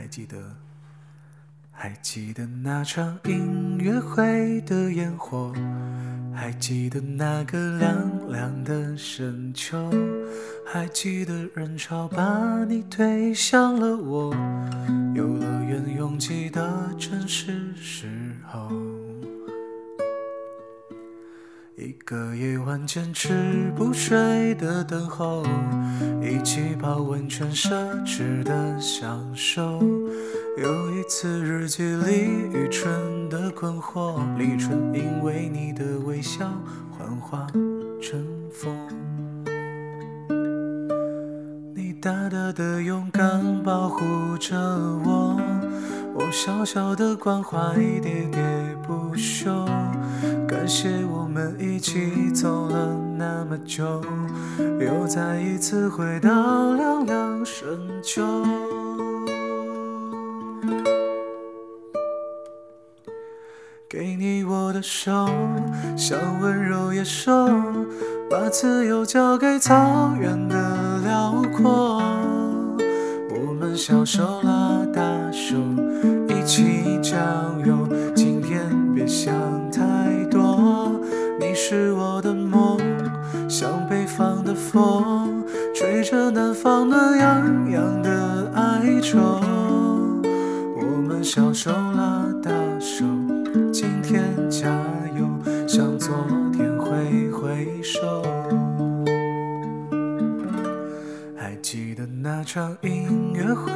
还记得，还记得那场音乐会的烟火，还记得那个凉凉的深秋，还记得人潮把你推向了我，游乐园拥挤的正是时候。一个夜晚坚持不睡的等候，一起泡温泉奢侈的享受。有一次日记里愚蠢的困惑，李纯因为你的微笑幻化成风。你大大的勇敢保护着我，我小小的关怀喋喋不休。感谢我们一起走了那么久，又再一次回到凉凉深秋。给你我的手，像温柔野兽，把自由交给草原的辽阔。我们小手拉大手，我们小手拉大手，今天加油，向昨天挥挥手。还记得那场音乐会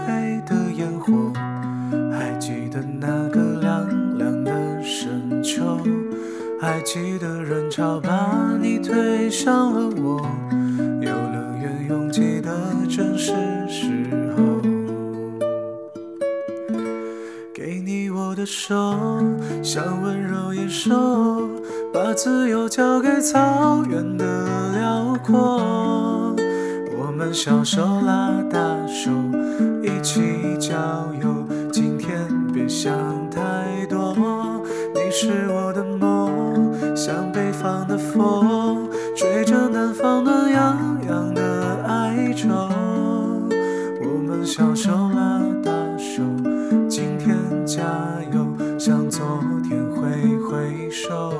的烟火，还记得那个凉凉的深秋，还记得人潮把你推向了我，给你我的手，像温柔野兽，把自由交给草原的辽阔。我们小手拉大手，一起郊游。今天别想太多，你是我的梦，像北方的风，吹着南方暖洋洋的哀愁。我们小手拉大手，回首。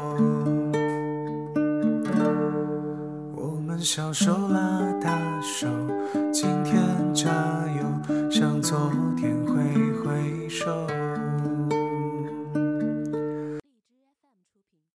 我们小手拉大手，今天加油，向昨天挥挥手。